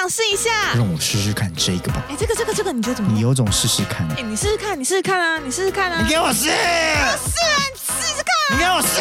想试一下。让我试试看这个吧。哎，这个这个这个，你觉得怎么样？你有种试试看。哎，你试试看，你试试看啊，你试试看啊。你给我试。试啊，你试试看。你给我试。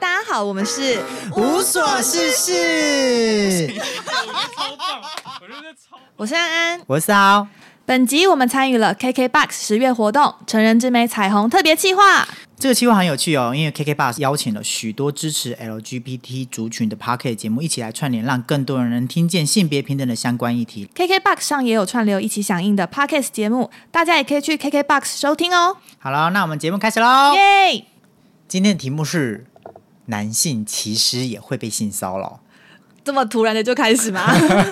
大家好，我们是无所事事。超棒，我觉得超。我是安安，我是骚。本集我们参与了 KKBOX 十月活动成人之美彩虹特别企划。这个计划很有趣哦，因为 KKBOX 邀请了许多支持 LGBT 族群的 p a r k e t 节目一起来串联，让更多人能听见性别平等的相关议题。KKBOX 上也有串流一起响应的 Podcast 节目，大家也可以去 KKBOX 收听哦。好了，那我们节目开始喽。耶！今天的题目是：男性其实也会被性骚扰。这么突然的就开始吗？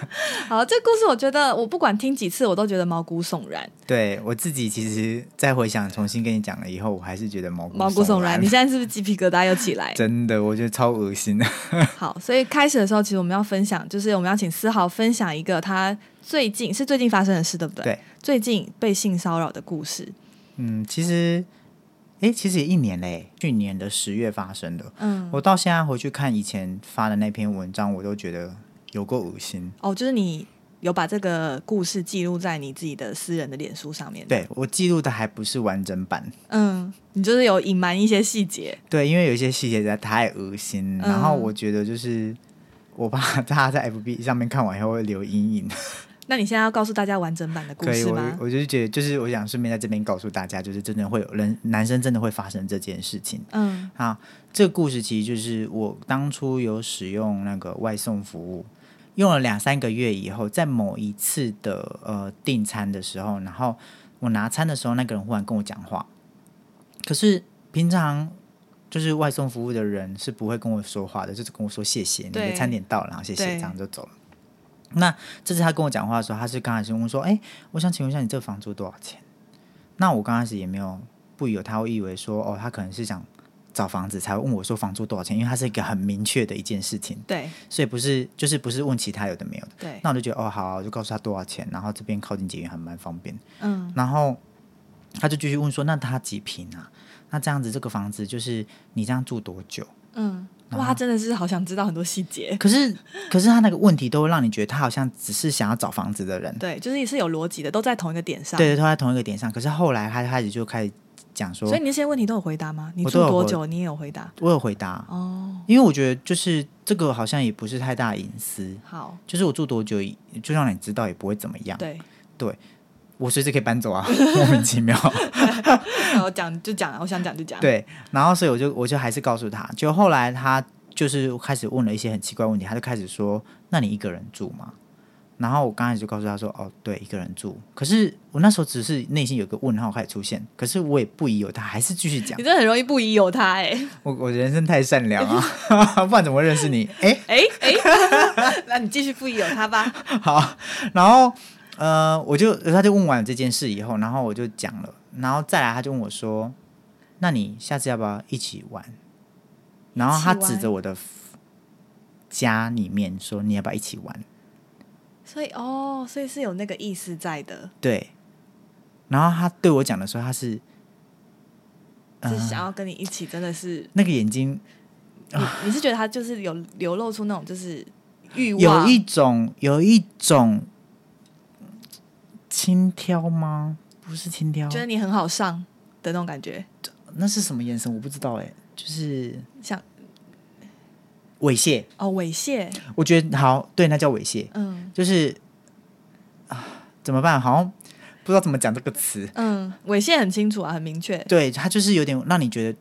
好，这故事我觉得我不管听几次，我都觉得毛骨悚然。对我自己，其实再回想，重新跟你讲了以后，我还是觉得毛骨毛骨悚然，你现在是不是鸡皮疙瘩又起来？真的，我觉得超恶心的。好，所以开始的时候，其实我们要分享，就是我们要请思豪分享一个他最近是最近发生的事，对不对？对，最近被性骚扰的故事。嗯，其实，哎，其实也一年嘞，去年的十月发生的。嗯，我到现在回去看以前发的那篇文章，我都觉得有够恶心。哦，就是你有把这个故事记录在你自己的私人的脸书上面。，对我记录的还不是完整版，嗯，你就是有隐瞒一些细节。对，因为有一些细节实在太恶心，嗯然后我觉得就是我怕大家在 FB 上面看完以后会留阴影。那你现在要告诉大家完整版的故事吗？我就是觉得，就是我想顺便在这边告诉大家，就是真的会有人男生真的会发生这件事情。嗯啊，这个故事其实就是我当初有使用那个外送服务，用了两三个月以后，在某一次的呃订餐的时候，然后我拿餐的时候，那个人忽然跟我讲话，可是平常就是外送服务的人是不会跟我说话的，就是跟我说谢谢，你的餐点到了，然后谢谢，这样就走了。那这次他跟我讲话的时候，他是刚开始问我说：“哎、我想请问一下，你这个房租多少钱？”那我刚开始也没有不有他会以为说，哦，他可能是想找房子才会问我说房租多少钱，因为它是一个很明确的一件事情，对所以不是就是不是问其他有的没有的。对，那我就觉得哦好啊、我就告诉他多少钱，然后这边靠近捷运还蛮方便。嗯然后他就继续问说，那他几平啊？那这样子这个房子就是你这样住多久？嗯，哇，他真的是好想知道很多细节。可是可是他那个问题都会让你觉得他好像只是想要找房子的人，对，就是也是有逻辑的，都在同一个点上。对，都在同一个点上。可是后来他开始就开始讲说所以，你那些问题都有回答吗？你住多久？你也有回答？我有回答，哦，因为我觉得就是这个好像也不是太大隐私，好，就是我住多久，就让你知道也不会怎么样。对对，我随时可以搬走啊，莫名其妙。那我讲就讲，我想讲就讲。，对，然后所以我就我就还是告诉他，就后来他就是开始问了一些很奇怪问题，他就开始说：“那你一个人住吗？”然后我刚开始就告诉他说：“哦，对，一个人住。”可是我那时候只是内心有个问号开始出现，可是我也不疑有他，还是继续讲你。真的很容易不疑有他哎我我人生太善良啊，不然怎么会认识你？哎，哎哎，那你继续不疑有他吧。好，然后呃，我就他就问完这件事以后，然后我就讲了，然后再来他就问我说：“那你下次要不要一起玩？”然后他指着我的家里面说：“你要不要一起玩所以哦，所以是有那个意思在的，？”对，然后他对我讲的时候，他是就是想要跟你一起，真的是那个眼睛你你是觉得他就是有流露出那种就是欲望，有一种有一种轻佻吗？不是轻佻，觉得你很好上的那种感觉，那是什么眼神？我不知道哎、就是像猥亵。哦猥亵，我觉得好，对，那叫猥亵，嗯就是啊，怎么办？好像不知道怎么讲这个词。嗯，猥亵很清楚啊，很明确，对，他就是有点让你觉得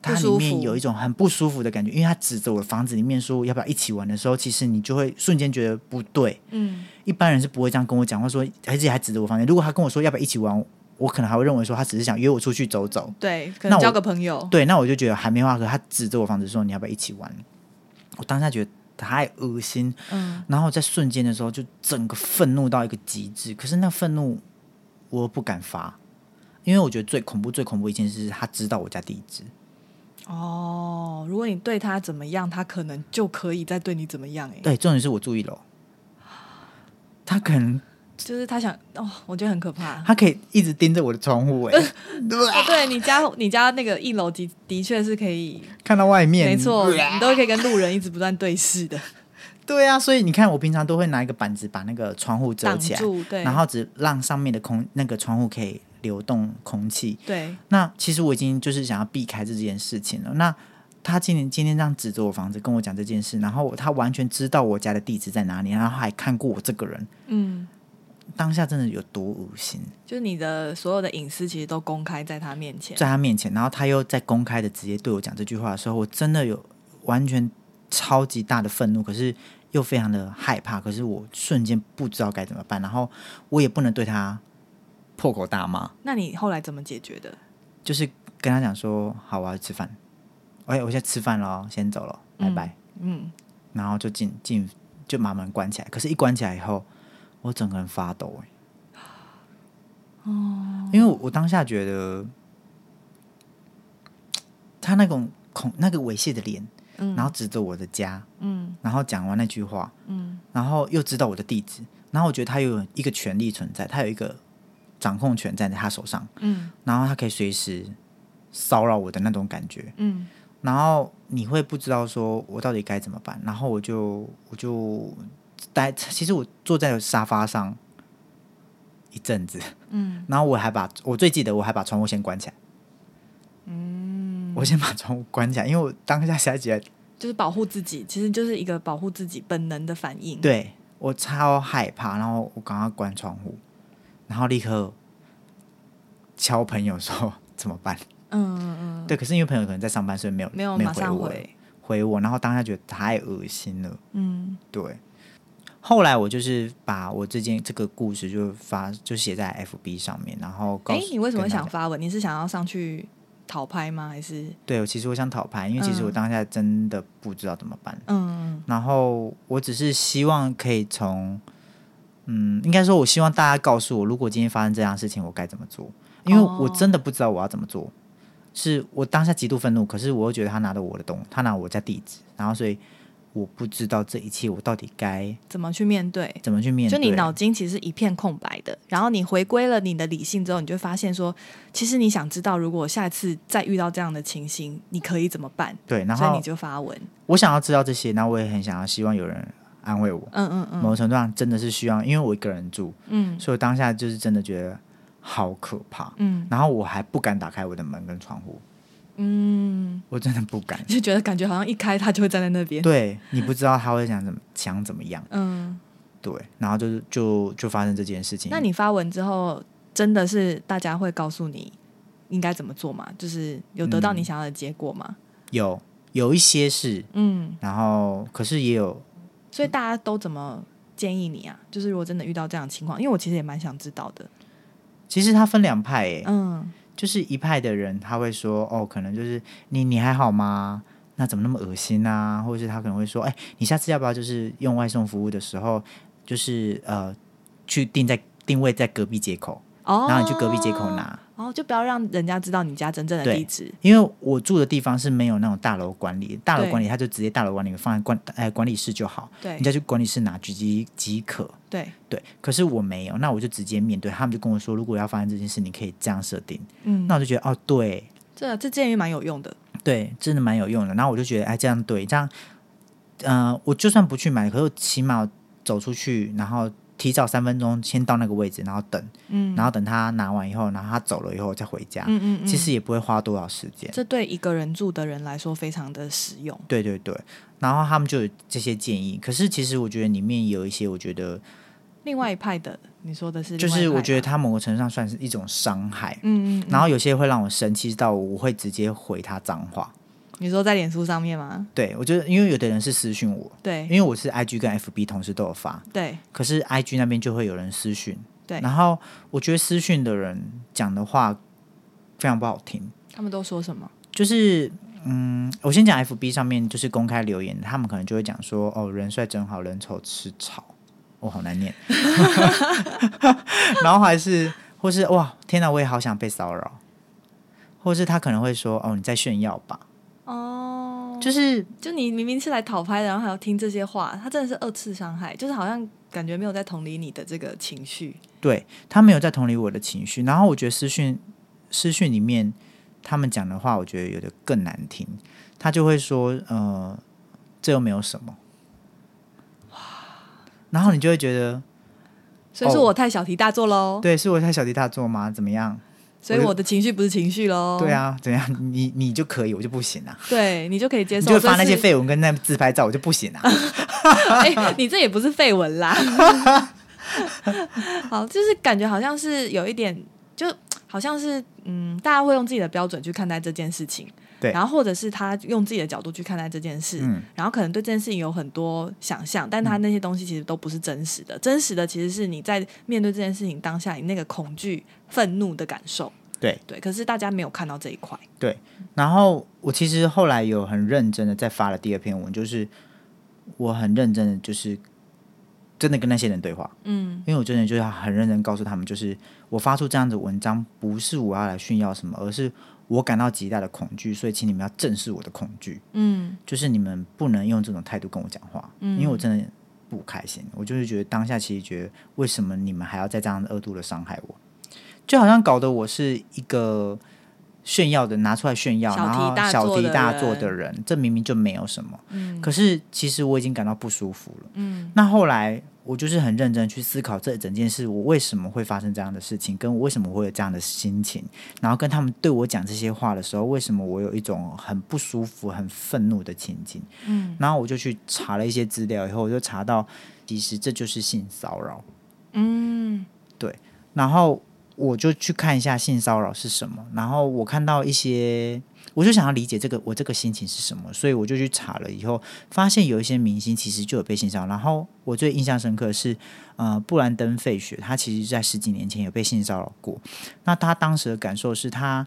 它里面有一种很不舒服的感觉，因为他指着我的房子里面说要不要一起玩的时候，其实你就会瞬间觉得不对。嗯一般人是不会这样跟我讲，话说而且还指着我房间。如果他跟我说要不要一起玩，我可能还会认为说他只是想约我出去走走。对，可那我能交个朋友，对，那我就觉得还没话可。他指着我房子说你要不要一起玩，我当下觉得太恶心，嗯然后在瞬间的时候就整个愤怒到一个极致。可是那愤怒我不敢发，因为我觉得最恐怖、最恐怖一件事是他知道我家地址。哦，如果你对他怎么样，他可能就可以再对你怎么样哎、对，重点是我住一楼，他可能就是他想哦，我觉得很可怕。他可以一直盯着我的窗户、哎，哦，对你家你家那个一楼的的确是可以，看到外面，没错，你都可以跟路人一直不断对视的。对啊，所以你看，我平常都会拿一个板子把那个窗户遮起来，对，然后只让上面的空那个窗户可以流动空气。对，那其实我已经就是想要避开这件事情了。那他今天今天这样指着我房子跟我讲这件事，然后他完全知道我家的地址在哪里，然后还看过我这个人，嗯，当下真的有多恶心，就是你的所有的隐私其实都公开在他面前，在他面前，然后他又在公开的直接对我讲这句话的时候，我真的有完全超级大的愤怒，可是又非常的害怕，可是我瞬间不知道该怎么办，然后我也不能对他破口大骂，那你后来怎么解决的？就是跟他讲说，好，我要吃饭，哎，我现在吃饭了哦，先走了，拜拜。嗯，然后就进进就把门关起来。可是，一关起来以后，我整个人发抖哎。哦，因为我我当下觉得他那种恐那个猥亵的脸，嗯然后指着我的家，嗯然后讲完那句话，嗯然后又知道我的地址，然后我觉得他有一个权利存在，他有一个掌控权在他手上，嗯。然后他可以随时骚扰我的那种感觉。嗯。然后你会不知道说我到底该怎么办，然后我就我就待，其实我坐在沙发上一阵子，嗯。然后我还把我最记得我还把窗户先关起来，嗯，我先把窗户关起来，因为我当下实在觉得就是保护自己，其实就是一个保护自己本能的反应。，对我超害怕，然后我赶快关窗户，然后立刻敲朋友说 怎么办？嗯嗯嗯，对，可是因为朋友可能在上班，所以没有没有马没回我上回。回我，然后当下觉得太恶心了。嗯对，后来我就是把我这件这个故事就发就写在 FB 上面，然后告哎、诉你为什么想发文？你是想要上去讨拍吗？还是对，其实我想讨拍，因为其实我嗯当下真的不知道怎么办，嗯然后我只是希望可以从，嗯，应该说我希望大家告诉我，如果今天发生这样的事情，我该怎么做，因为我真的不知道我要怎么做。是我当下极度愤怒，可是我又觉得他拿了我的东，他拿我家地址，然后所以我不知道这一切我到底该怎么去面对？怎么去面对。就你脑筋其实一片空白的，然后你回归了你的理性之后，你就发现说，其实你想知道，如果下一次再遇到这样的情形，你可以怎么办？对，然后你就发文。我想要知道这些，那我也很想要希望有人安慰我。嗯嗯嗯某种程度上真的是需要，因为我一个人住，嗯所以我当下就是真的觉得好可怕。嗯然后我还不敢打开我的门跟窗户，嗯，我真的不敢。就觉得感觉好像一开他就会站在那边。对你不知道他会想怎么想怎么样，嗯，对，然后就是就就发生这件事情。那你发文之后，真的是大家会告诉你应该怎么做吗？就是有得到你想要的结果吗？有有一些是，嗯，然后可是也有所以大家都怎么建议你啊？就是如果真的遇到这样的情况，因为我其实也蛮想知道的。其实他分两派诶、嗯就是一派的人他会说哦，可能就是你你还好吗？那怎么那么恶心啊？或者是他可能会说，哎、你下次要不要就是用外送服务的时候，就是呃去定在定位在隔壁街口，哦，然后你去隔壁街口拿。哦，就不要让人家知道你家真正的地址。因为我住的地方是没有那种大楼管理，大楼管理他就直接大楼管理放在管呃管理室就好，对你再去管理室拿即即可。对，对，可是我没有，那我就直接面对，他们就跟我说，如果要发生这件事，你可以这样设定。嗯，那我就觉得哦，对这这建议蛮有用的。对，真的蛮有用的。然后我就觉得，哎，这样对，这样，呃，我就算不去买，可是我起码走出去，然后提早三分钟先到那个位置，然后等，嗯，然后等他拿完以后，然后他走了以后再回家，嗯嗯嗯，其实也不会花多少时间。这对一个人住的人来说非常的实用。对对对，然后他们就有这些建议。可是其实我觉得里面有一些，我觉得另外一派的，你说的是就？是我觉得他某个程度上算是一种伤害。嗯，嗯嗯，然后有些会让我生气到我会直接回他脏话。你说在脸书上面吗？对我觉得，因为有的人是私讯我，对因为我是 IG 跟 FB 同时都有发，对可是 IG 那边就会有人私讯，对，然后我觉得私讯的人讲的话非常不好听，他们都说什么？就是嗯，我先讲 FB 上面就是公开留言，他们可能就会讲说哦，人帅真好，人丑吃草，哦，好难念，然后还是或是哇，天哪，我也好想被骚扰，或是他可能会说哦，你在炫耀吧，哦，就是就你明明是来讨拍的，然后还要听这些话，他真的是二次伤害，就是好像感觉没有在同理你的这个情绪。对他没有在同理我的情绪，然后我觉得私讯私讯里面他们讲的话，我觉得有的更难听。他就会说，呃，这又没有什么，然后你就会觉得，所以是我太小题大做喽。对，是我太小题大做吗？怎么样？所以我的情绪不是情绪喽。对，啊，怎样？你你就可以，我就不行啊。对你就可以接受。你就发那些绯闻跟那自拍照，我就不行啊。哎、你这也不是绯闻啦。好，就是感觉好像是有一点，就好像是嗯，大家会用自己的标准去看待这件事情，对。然后或者是他用自己的角度去看待这件事，嗯。然后可能对这件事情有很多想象，但他那些东西其实都不是真实的，真实的其实是你在面对这件事情当下你那个恐惧、愤怒的感受，对。对，可是大家没有看到这一块，对，然后我其实后来有很认真的在发了第二篇文，就是我很认真的就是真的跟那些人对话，嗯。因为我真的就是要很认真告诉他们，就是我发出这样子的文章，不是我要来炫耀什么，而是我感到极大的恐惧，所以请你们要正视我的恐惧，嗯。就是你们不能用这种态度跟我讲话，嗯。因为我真的不开心，我就是觉得当下其实觉得为什么你们还要再这样恶毒的伤害我，就好像搞得我是一个。炫耀的拿出来炫耀，然后小题大做的人，这明明就没有什么。嗯可是其实我已经感到不舒服了。嗯那后来我就是很认真去思考这整件事，我为什么会发生这样的事情，跟我为什么会有这样的心情，然后跟他们对我讲这些话的时候，为什么我有一种很不舒服、很愤怒的情景。嗯然后我就去查了一些资料，以后我就查到，其实这就是性骚扰。嗯对然后我就去看一下性骚扰是什么，然后我看到一些，我就想要理解这个我这个心情是什么，所以我就去查了，以后发现有一些明星其实就有被性骚扰。然后我最印象深刻是，呃，布兰登·费雪，他其实在十几年前有被性骚扰过。那他当时的感受是他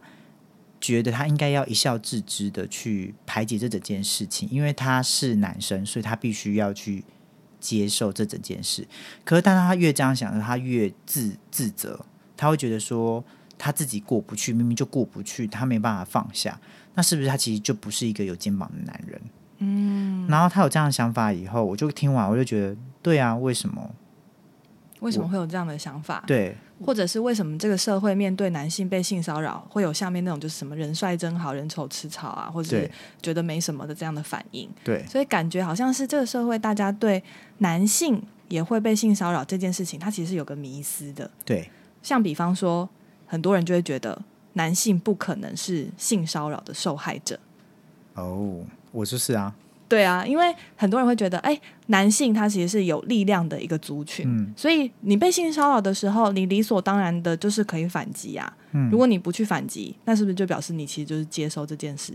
觉得他应该要一笑置之的去排解这整件事情，因为他是男生，所以他必须要去接受这整件事。可是，当他越这样想，他越自自责，他会觉得说他自己过不去，明明就过不去，他没办法放下。那是不是他其实就不是一个有肩膀的男人？嗯，然后他有这样的想法以后，我就听完，我就觉得，对啊，为什么？为什么会有这样的想法？对或者是为什么这个社会面对男性被性骚扰，会有下面那种就是什么人帅真好人丑吃草啊，或者是觉得没什么的这样的反应？对所以感觉好像是这个社会大家对男性也会被性骚扰这件事情，它其实是有个迷思的。对像比方说，很多人就会觉得男性不可能是性骚扰的受害者。哦，我就是啊，对啊，因为很多人会觉得，哎，男性他其实是有力量的一个族群，嗯所以你被性骚扰的时候，你理所当然的就是可以反击啊。嗯如果你不去反击，那是不是就表示你其实就是接受这件事？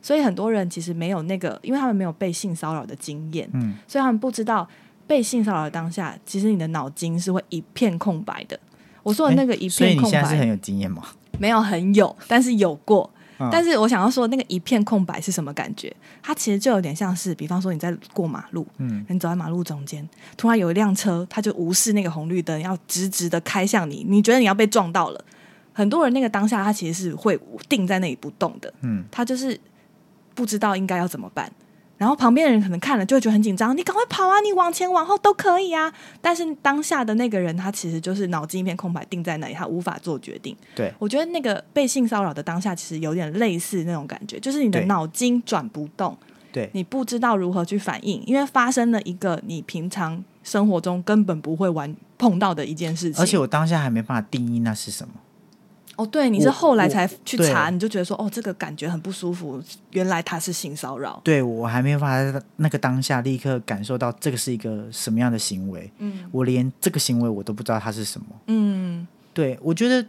所以很多人其实没有那个，因为他们没有被性骚扰的经验，嗯所以他们不知道被性骚扰的当下，其实你的脑筋是会一片空白的。我说的那个一所以片空白，你现在是很有经验吗？没有很有，但是有过。嗯但是我想要说，那个一片空白是什么感觉？它其实就有点像是，比方说你在过马路，嗯你走在马路中间，突然有一辆车，它就无视那个红绿灯，要直直的开向你，你觉得你要被撞到了。很多人那个当下，他其实是会定在那里不动的，嗯他就是不知道应该要怎么办。然后旁边的人可能看了就会觉得很紧张，你赶快跑啊，你往前往后都可以啊。但是当下的那个人，他其实就是脑筋一片空白，定在那里，他无法做决定。对我觉得那个被性骚扰的当下，其实有点类似那种感觉，就是你的脑筋转不动，对你不知道如何去反应，因为发生了一个你平常生活中根本不会玩碰到的一件事情。而且我当下还没办法定义那是什么。哦，对，你是后来才去查，你就觉得说，哦，这个感觉很不舒服，原来他是性骚扰。对我还没有办法在那个当下立刻感受到这个是一个什么样的行为，嗯我连这个行为我都不知道它是什么。嗯，对我觉得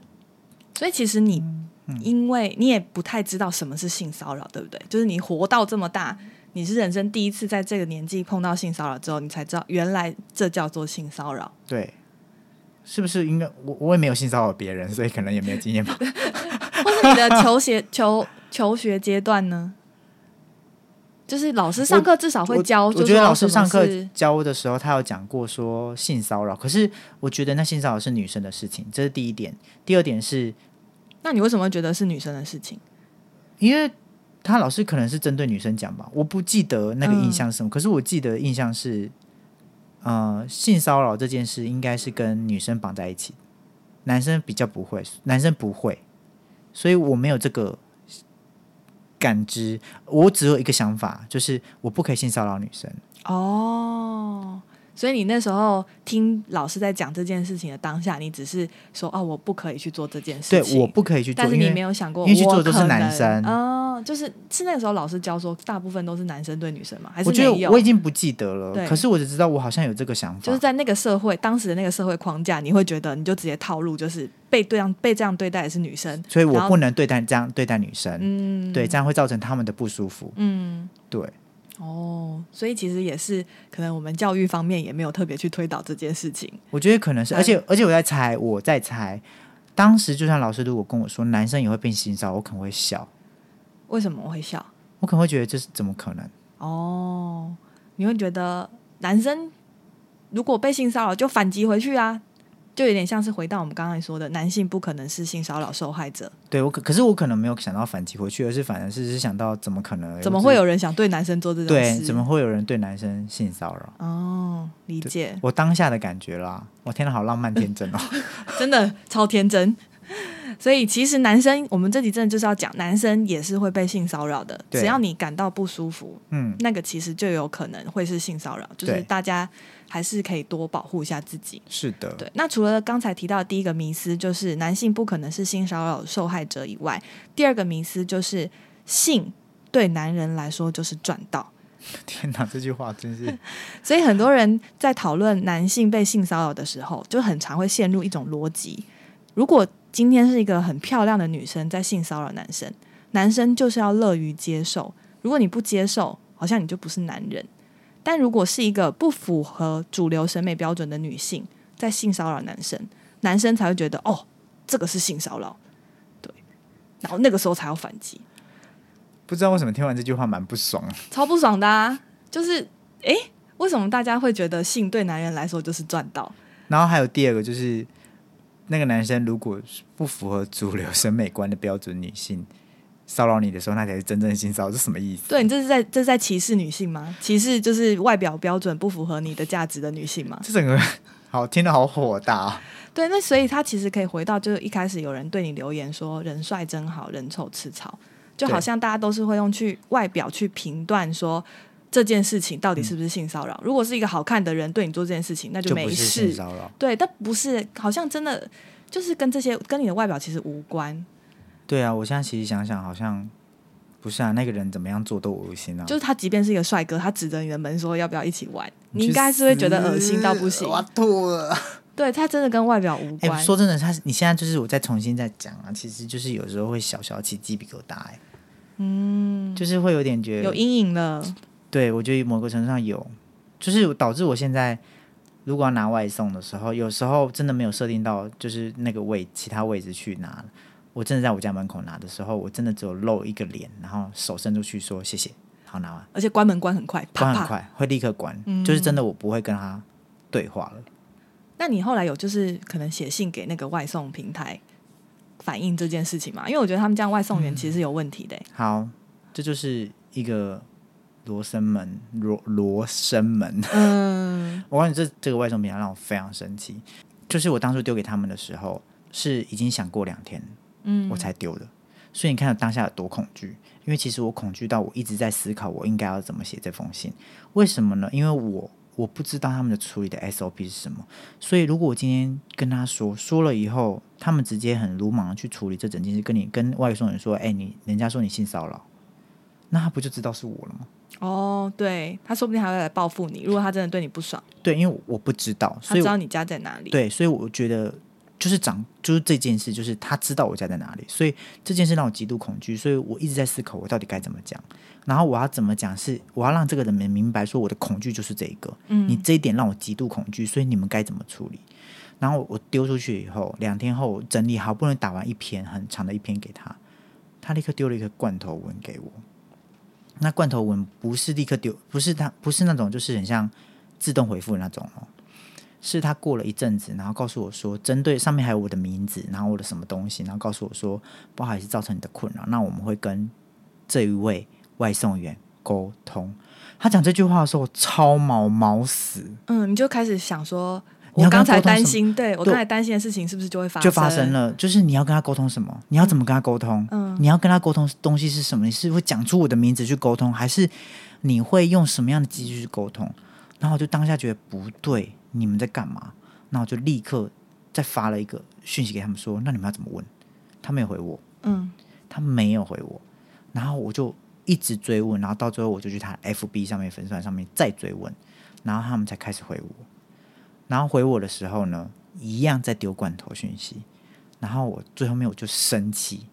所以其实你，嗯因为你也不太知道什么是性骚扰，对不对？就是你活到这么大，你是人生第一次在这个年纪碰到性骚扰之后，你才知道原来这叫做性骚扰。对，是不是应该我我也没有性骚扰别人，所以可能也没有经验吧。或是你的求学求求学阶段呢？就是老师上课至少会教，就我觉得老师上课教的时候，他有讲过说性骚扰，可是我觉得那性骚扰是女生的事情，这是第一点。第二点是那你为什么觉得是女生的事情？因为他老师可能是针对女生讲吧，我不记得那个印象是什么，嗯可是我记得印象是，呃，性骚扰这件事应该是跟女生绑在一起，男生比较不会，男生不会，所以我没有这个感知，我只有一个想法，就是我不可以性骚扰女生。哦，所以你那时候听老师在讲这件事情的当下，你只是说哦，我不可以去做这件事情。对，我不可以去做，但是你没有想过，因为去做我都是男生。哦，就是是那个时候老师教说，大部分都是男生对女生嘛，还是我觉得？我已经不记得了，可是我只知道我好像有这个想法，就是在那个社会，当时的那个社会框架，你会觉得你就直接套路，就是被对样被这样对待的是女生，所以我不能对待这样对待女生，嗯，对，这样会造成他们的不舒服。嗯，对，哦，所以其实也是可能我们教育方面也没有特别去推导这件事情，我觉得可能是，而且而且我在猜，我在猜，当时就算老师如果跟我说男生也会变性骚扰，我可能会笑，为什么我会笑？我可能会觉得这是怎么可能？哦，你会觉得男生如果被性骚扰就反击回去啊，就有点像是回到我们刚才说的，男性不可能是性骚扰受害者，对我可可是我可能没有想到反击回去，而是反而是是想到怎么可能？怎么会有人想对男生做这种对？事？怎么会有人对男生性骚扰？哦，理解，我当下的感觉啦，我天哪，好浪漫天真哦！真的超天真。所以其实男生，我们这集真的就是要讲，男生也是会被性骚扰的。只要你感到不舒服，嗯，那个其实就有可能会是性骚扰，就是大家还是可以多保护一下自己。是的，对，那除了刚才提到的第一个迷思，就是男性不可能是性骚扰受害者以外，第二个迷思就是性对男人来说就是赚到。天哪，这句话真是 所以很多人在讨论男性被性骚扰的时候，就很常会陷入一种逻辑：如果今天是一个很漂亮的女生在性骚扰男生，男生就是要乐于接受。如果你不接受，好像你就不是男人。但如果是一个不符合主流审美标准的女性在性骚扰男生，男生才会觉得哦，这个是性骚扰，对，然后那个时候才要反击，不知道为什么听完这句话蛮不爽。超不爽的啊！就是诶，为什么大家会觉得性对男人来说就是赚到？然后还有第二个就是，那个男生如果不符合主流审美观的标准，女性骚扰你的时候，那才是真正性骚扰，是什么意思？对你这是在这是在歧视女性吗？歧视就是外表标准不符合你的价值的女性吗？这整个 好听得好火大、啊。对，那所以他其实可以回到，就是一开始有人对你留言说人帅真好人丑吃草，就好像大家都是会用去外表去评断说这件事情到底是不是性骚扰。如果是一个好看的人对你做这件事情，那就不是性事。骚扰。对，但不是，好像真的就是跟这些跟你的外表其实无关，对啊，我现在其实想想，好像不是啊，那个人怎么样做都恶心啊。就是他即便是一个帅哥，他指着你的门说要不要一起玩，你去应该是会觉得恶心到不行我。吐了。对他真的跟外表无哎、关。说真的，他你现在就是我再重新再讲啊，其实就是有时候会小小起鸡皮疙瘩、哎，嗯，就是会有点觉得有阴影了。对，我觉得某个程度上有，就是导致我现在如果要拿外送的时候，有时候真的没有设定到就是那个位其他位置去拿，我真的在我家门口拿的时候，我真的只有露一个脸，然后手伸出去说谢谢，好拿完，而且关门关很快，啪啪。关很快，会立刻关，嗯就是真的我不会跟他对话了。那你后来有就是可能写信给那个外送平台反映这件事情吗？因为我觉得他们这样外送员其实是有问题的、欸好，这就是一个罗生门，罗罗生门。嗯，我告诉你，这这个外送平台让我非常生气。就是我当初丢给他们的时候，是已经想过两天，嗯我才丢的。所以你看到当下有多恐惧？因为其实我恐惧到我一直在思考，我应该要怎么写这封信。为什么呢？因为我我不知道他们的处理的 SOP 是什么。所以如果我今天跟他说说了以后，他们直接很鲁莽的去处理这整件事，跟你跟外送人说，哎、你人家说你性骚扰，那他不就知道是我了吗？哦，对他说不定还会来报复你。如果他真的对你不爽，对，因为我不知道，所以我他知道你家在哪里。，对，所以我觉得就是长就是这件事，就是他知道我家在哪里，所以这件事让我极度恐惧，所以我一直在思考我到底该怎么讲，然后我要怎么讲是我要让这个人们明白说我的恐惧就是这一个，嗯你这一点让我极度恐惧，所以你们该怎么处理？然后我丢出去以后，两天后整理好不容易打完一篇很长的一篇给他，他立刻丢了一个罐头文给我。那罐头文不是立刻丢，不是他不是那种就是很像自动回复的那种哦，是他过了一阵子，然后告诉我说，针对上面还有我的名字，然后我的什么东西，然后告诉我说，不好意思造成你的困扰，那我们会跟这一位外送员沟通。他讲这句话的时候，超毛毛死，嗯，你就开始想说，我刚才担心，对我刚才担心的事情是不是就会发生就发生？了。就是你要跟他沟通什么？你要怎么跟他沟通？嗯你要跟他沟通东西是什么？你是会讲出我的名字去沟通，还是你会用什么样的机制去沟通？然然后我就当下觉得不对，你们在干嘛？那我就立刻再发了一个讯息给他们说，那你们要怎么问？他没有回我，嗯，他没有回我，然后我就一直追问，然后到最后我就去他 FB 上面粉丝团上面再追问，然后他们才开始回我。然后回我的时候呢，一样在丢罐头讯息，然后我最后面我就生气，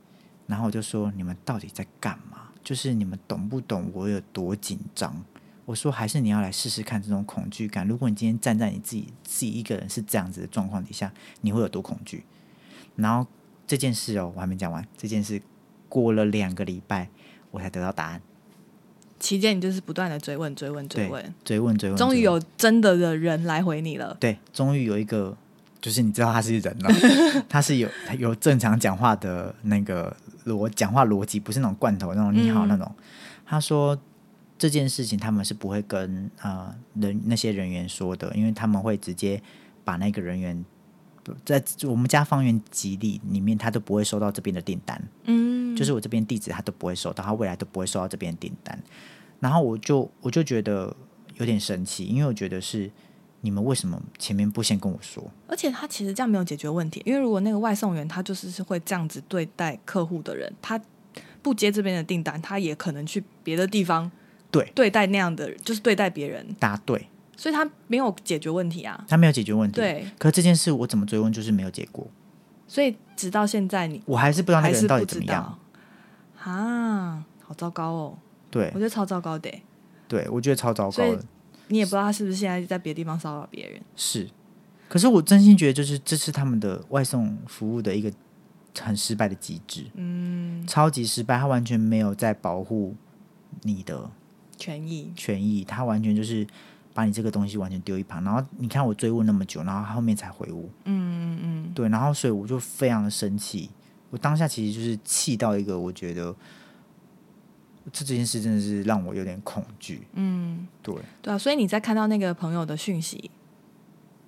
然后我就说你们到底在干嘛？就是你们懂不懂我有多紧张？我说还是你要来试试看这种恐惧感。如果你今天站在你自己自己一个人是这样子的状况底下，你会有多恐惧？然后这件事哦，我还没讲完。这件事过了两个礼拜，我才得到答案。期间你就是不断的追问、追问、追问，，追问追问，终于有真的的人来回你了。对，终于有一个，就是你知道他是人了，他是有有正常讲话的那个逻讲话逻辑，不是那种罐头那种你好嗯那种。他说这件事情他们是不会跟呃人那些人员说的，因为他们会直接把那个人员在我们家方圆几里里面，他都不会收到这边的订单。嗯，就是我这边地址他都不会收到，他未来都不会收到这边的订单。然后我就我就觉得有点生气，因为我觉得是你们为什么前面不先跟我说？而且他其实这样没有解决问题，因为如果那个外送员他就是是会这样子对待客户的人，他不接这边的订单，他也可能去别的地方对对待那样的，就是对待别人，答对，所以他没有解决问题啊。他没有解决问题。，对，可这件事我怎么追问就是没有结果，所以直到现在你我还是不知道那个人到底怎么样。啊，好糟糕哦！对我觉得超糟糕的欸，对，我觉得超糟糕的。你也不知道他是不是现在在别的地方骚扰别人。是，可是我真心觉得，就是这是他们的外送服务的一个很失败的机制，嗯，超级失败，他完全没有在保护你的权益，权益，他完全就是把你这个东西完全丢一旁。然后你看我追问那么久，然后他后面才回我，嗯嗯对，然后所以我就非常的生气。我当下其实就是气到一个，我觉得这这件事真的是让我有点恐惧。嗯，对，对啊，所以你在看到那个朋友的讯息，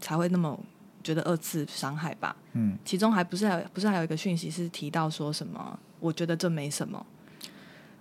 才会那么觉得二次伤害吧？嗯，其中还不是还有不是还有一个讯息是提到说什么？我觉得这没什么。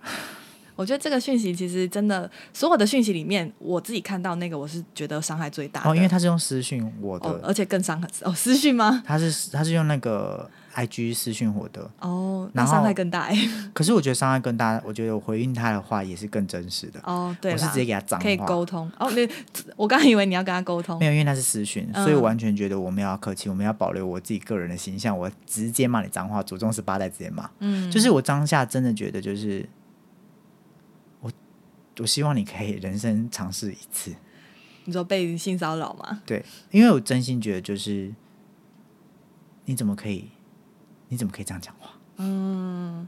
我觉得这个讯息其实真的，所有的讯息里面，我自己看到那个，我是觉得伤害最大的。哦，因为他是用私讯我的，哦，而且更伤害哦，私讯吗？他是他是用那个 IG 私讯我的，哦，那伤害更大哎。可是我觉得伤害更大，我觉得我回应他的话也是更真实的。哦，对我是直接给他脏可以，沟通。哦，你我刚才以为你要跟他沟通没。有，因为那是私讯，嗯所以我完全觉得我们要客气，我们要保留我自己个人的形象。我直接骂你脏话，祖宗十八代直接骂。嗯，就是我当下真的觉得，就是我我希望你可以人生尝试一次，你说被性骚扰吗？对，因为我真心觉得就是你怎么可以，你怎么可以这样讲话？嗯，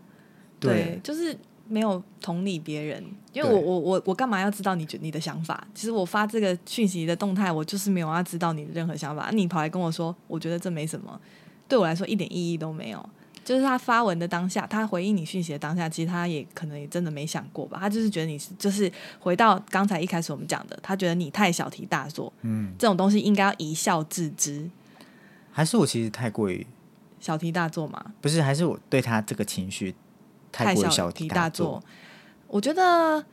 对对，就是没有同理别人，因为我我我我干嘛要知道你觉你的想法？其实我发这个讯息的动态，我就是没有要知道你的任何想法。你跑来跟我说，我觉得这没什么，对我来说一点意义都没有。就是他发文的当下，他回应你讯息的当下，其实他也可能也真的没想过吧。他就是觉得你是，就是回到刚才一开始我们讲的，他觉得你太小题大做，嗯，这种东西应该要一笑置之。还是我其实太过于小题大做嘛，不是，还是我对他这个情绪太过小题大做。，我觉得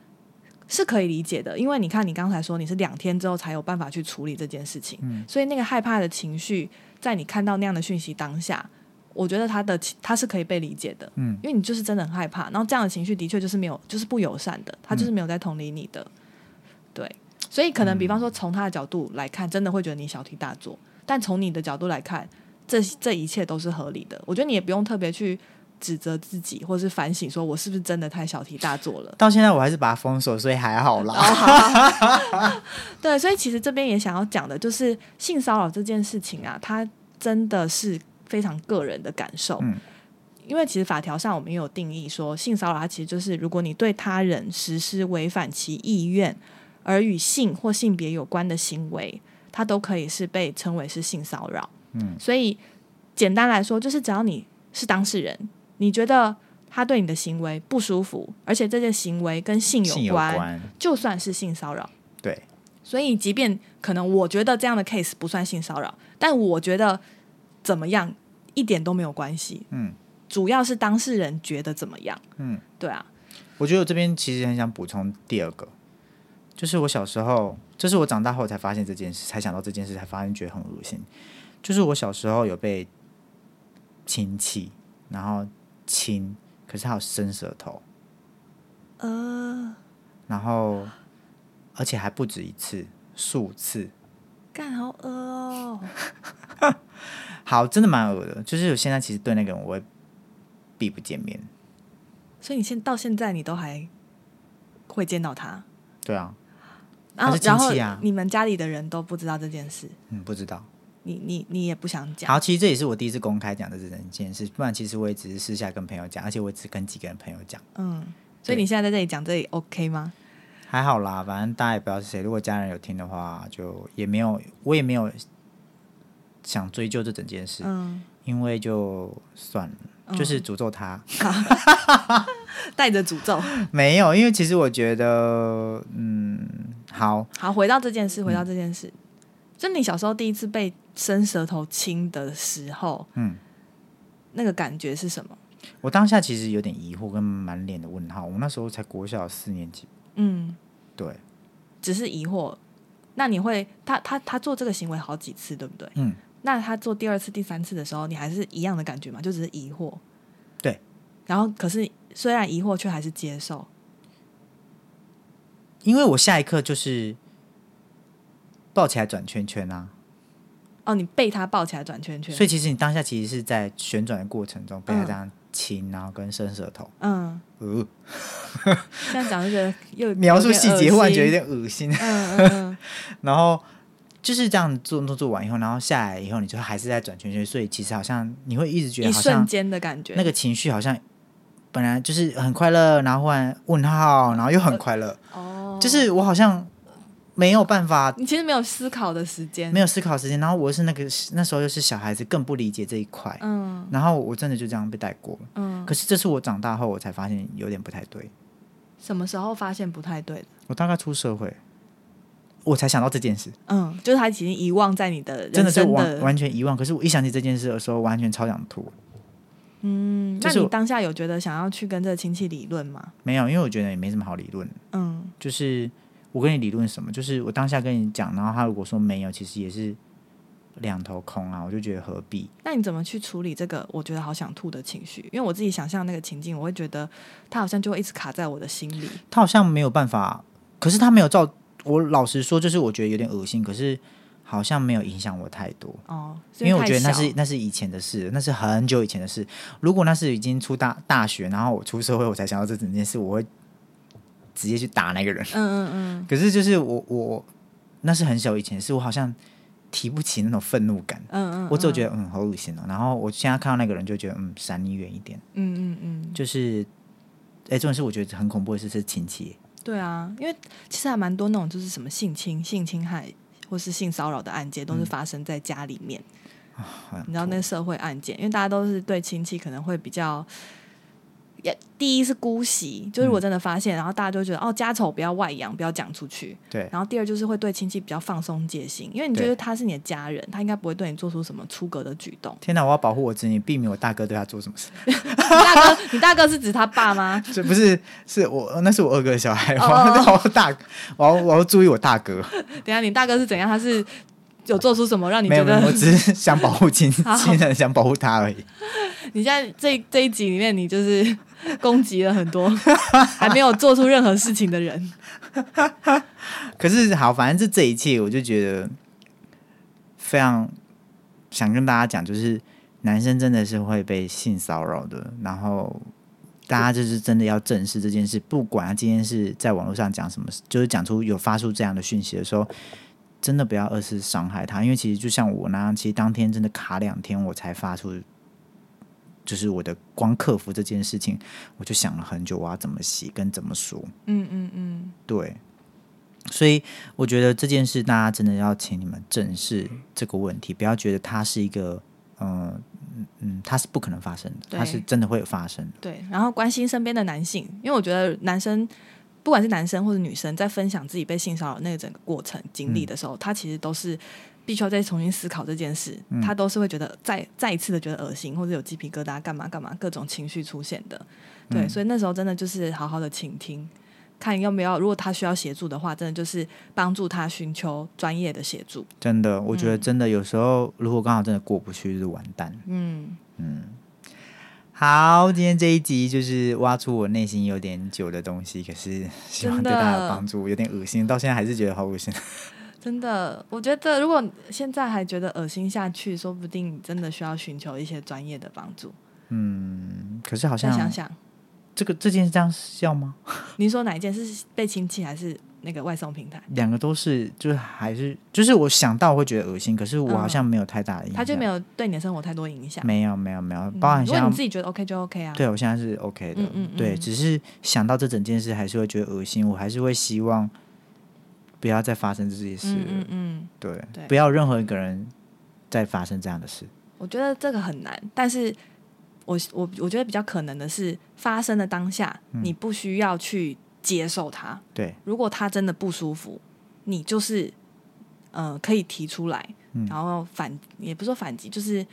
是可以理解的，因为你看，你刚才说你是两天之后才有办法去处理这件事情，嗯。所以那个害怕的情绪，在你看到那样的讯息当下，我觉得他的他是可以被理解的，嗯。因为你就是真的很害怕，然后这样的情绪的确就是没有，就是不友善的，他就是没有在同理你的，对，所以可能比方说从他的角度来看，真的会觉得你小题大做，但从你的角度来看，这这一切都是合理的，我觉得你也不用特别去。指责自己，或是反省，说我是不是真的太小题大做了？到现在我还是把它封锁，所以还好啦。对，所以其实这边也想要讲的就是性骚扰这件事情啊，它真的是非常个人的感受。嗯因为其实法条上我们也有定义说，性骚扰它其实就是如果你对他人实施违反其意愿而与性或性别有关的行为，它都可以是被称为是性骚扰。嗯，所以简单来说，就是只要你是当事人，你觉得他对你的行为不舒服，而且这件行为跟性性有有关，关，就算是性骚扰。对，所以，即便可能我觉得这样的 case 不算性骚扰，但我觉得怎么样一点都没有关系。嗯主要是当事人觉得怎么样。嗯，对啊，我觉得我这边其实很想补充第二个，就是我小时候，就是我长大后才发现这件事，才想到这件事，才发现觉得很恶心。就是我小时候有被亲戚，然后亲，可是他有伸舌头，呃，然后而且还不止一次，数次。干好恶哦、好，真的蛮恶的。就是我现在其实对那个人我会避不见面。所以你现到现在你都还会见到他，对啊，然后然后戚啊你们家里的人都不知道这件事，嗯，不知道。你你你也不想讲，好，其实这也是我第一次公开讲的这整件事，不然其实我也只是私下跟朋友讲，而且我只跟几个人朋友讲，嗯，所以你现在在这里讲这里 OK 吗？还好啦，反正大家也不知道是谁。如果家人有听的话，就也没有，我也没有想追究这整件事，嗯，因为就算了，就是诅咒他。带着诅咒。没有，因为其实我觉得，嗯，好，好，回到这件事，回嗯到这件事，就你小时候第一次被伸舌头亲的时候，嗯，那个感觉是什么？我当下其实有点疑惑跟满脸的问号。我那时候才国小四年级，嗯，对，只是疑惑。那你会他他他做这个行为好几次，对不对？嗯，那他做第二次、第三次的时候，你还是一样的感觉吗？就只是疑惑。对。然后，可是虽然疑惑，却还是接受。因为我下一刻就是抱起来转圈圈啊，哦，你被他抱起来转圈圈，所以其实你当下其实是在旋转的过程中被他这样亲，然后跟伸舌头，嗯，呃，这样讲就觉得又描述细节忽然觉得有点点恶心。嗯嗯嗯，然后就是这样做做做完以后，然后下来以后，你就还是在转圈圈，所以其实好像你会一直觉得一好像瞬间的感觉，那个情绪好像本来就是很快乐，然后忽然问号，然后又很快乐，哦，就是我好像没有办法。你其实没有思考的时间，没有思考时间，然后我又是那个那时候又是小孩子，更不理解这一块，嗯然后我真的就这样被带过了。嗯，可是这是我长大后我才发现有点不太对。什么时候发现不太对的？我大概出社会，我才想到这件事，嗯，就是他已经遗忘在你的真的是完完全遗忘。可是我一想起这件事的时候，完全超想吐。嗯，那你当下有觉得想要去跟这个亲戚理论吗？没有，因为我觉得也没什么好理论。嗯就是我跟你理论什么，就是我当下跟你讲，然后他如果说没有，其实也是两头空啊，我就觉得何必？那你怎么去处理这个我觉得好想吐的情绪？因为我自己想象那个情境，我会觉得他好像就会一直卡在我的心里。他好像没有办法，可是他没有照我老实说，就是我觉得有点恶心，可是好像没有影响我太多。哦，是因为我觉得那是那是以前的事，那是很久以前的事。如果那是已经出大大学，然后我出社会，我才想到这整件事，我会直接去打那个人。嗯嗯嗯。可是就是我我那是很小以前是，我好像提不起那种愤怒感。嗯嗯嗯，我只有觉得嗯好恶心哦，然后我现在看到那个人就觉得嗯闪你远一点，嗯嗯嗯，就是哎，这种事我觉得很恐怖的事是亲戚，对啊，因为其实还蛮多那种就是什么性侵、性侵害或是性骚扰的案件，都是发生在家里面。你知道那个社会案件，因为大家都是对亲戚可能会比较，也第一是姑息，就是我真的发现，然后大家就觉得哦家丑不要外扬，不要讲出去。对然后第二就是会对亲戚比较放松戒心，因为你觉得他是你的家人，他应该不会对你做出什么出格的举动。天哪，我要保护我侄女，避免我大哥对他做什么事。你大哥，你大哥是指他爸吗？这不是是我那是我二哥的小孩，我哦要我大我要我要注意我大哥，等下你大哥是怎样？他是有做出什么让你觉得我只是 想保护亲好亲人，想保护他而已。你现在这这一集里面，你就是攻击了很多 还没有做出任何事情的人。可是好，反正这这一切，我就觉得非常想跟大家讲，就是男生真的是会被性骚扰的，然后大家就是真的要正视这件事，不管他今天是在网络上讲什么，就是讲出有发出这样的讯息的时候。真的不要二次伤害他，因为其实就像我那样，其实当天真的卡两天，我才发出，就是我的光克服这件事情，我就想了很久，我要怎么写跟怎么说。嗯嗯嗯，对，所以我觉得这件事，大家真的要请你们正视这个问题，不要觉得它是一个，嗯嗯嗯，它是不可能发生的，对它是真的会有发生的。对。然后关心身边的男性，因为我觉得男生。不管是男生或者女生，在分享自己被性骚扰那个整个过程经历的时候，他其实都是必须要再重新思考这件事，他都是会觉得再再一次的觉得恶心，或者有鸡皮疙瘩，干嘛干嘛，各种情绪出现的。对，嗯所以那时候真的就是好好的倾听，看要不要，如果他需要协助的话，真的就是帮助他寻求专业的协助。真的，我觉得真的有时候，如果刚好真的过不去，就是完蛋。嗯嗯，好，今天这一集就是挖出我内心有点久的东西，可是希望对大家有帮助。有点恶心，到现在还是觉得好恶心。真的，我觉得如果现在还觉得恶心下去，说不定真的需要寻求一些专业的帮助。嗯，可是好像想想，这个这件事这样笑吗？您说哪一件是被亲戚还是那个外送平台？两个都是，就是还是就是我想到会觉得恶心，可是我好像没有太大的影响。他就没有对你的生活太多影响。没有没有没有，嗯包含像如果你自己觉得 OK 就 OK 啊。对我现在是 OK 的，嗯嗯嗯对，只是想到这整件事还是会觉得恶心，我还是会希望不要再发生这些事了。嗯嗯嗯，对，对不要任何一个人再发生这样的事。我觉得这个很难，但是我我我觉得比较可能的是，发生的当下，嗯你不需要去接受它。对，如果他真的不舒服，你就是呃可以提出来，嗯然后反也不是说反击，就是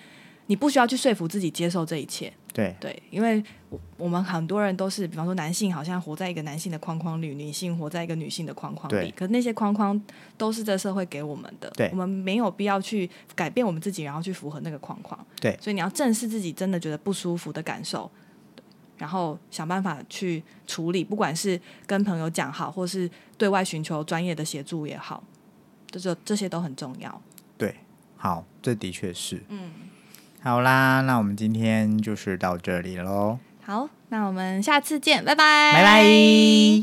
你不需要去说服自己接受这一切。对，对，因为我我们很多人都是，比方说男性好像活在一个男性的框框里，女性活在一个女性的框框里，可那些框框都是这社会给我们的，对我们没有必要去改变我们自己，然后去符合那个框框。对所以你要正视自己真的觉得不舒服的感受，对然后想办法去处理，不管是跟朋友讲好，或是对外寻求专业的协助也好，这就这些都很重要。对，好，这的确是。嗯，好啦，那我们今天就是到这里喽，好，那我们下次见，拜拜，拜拜。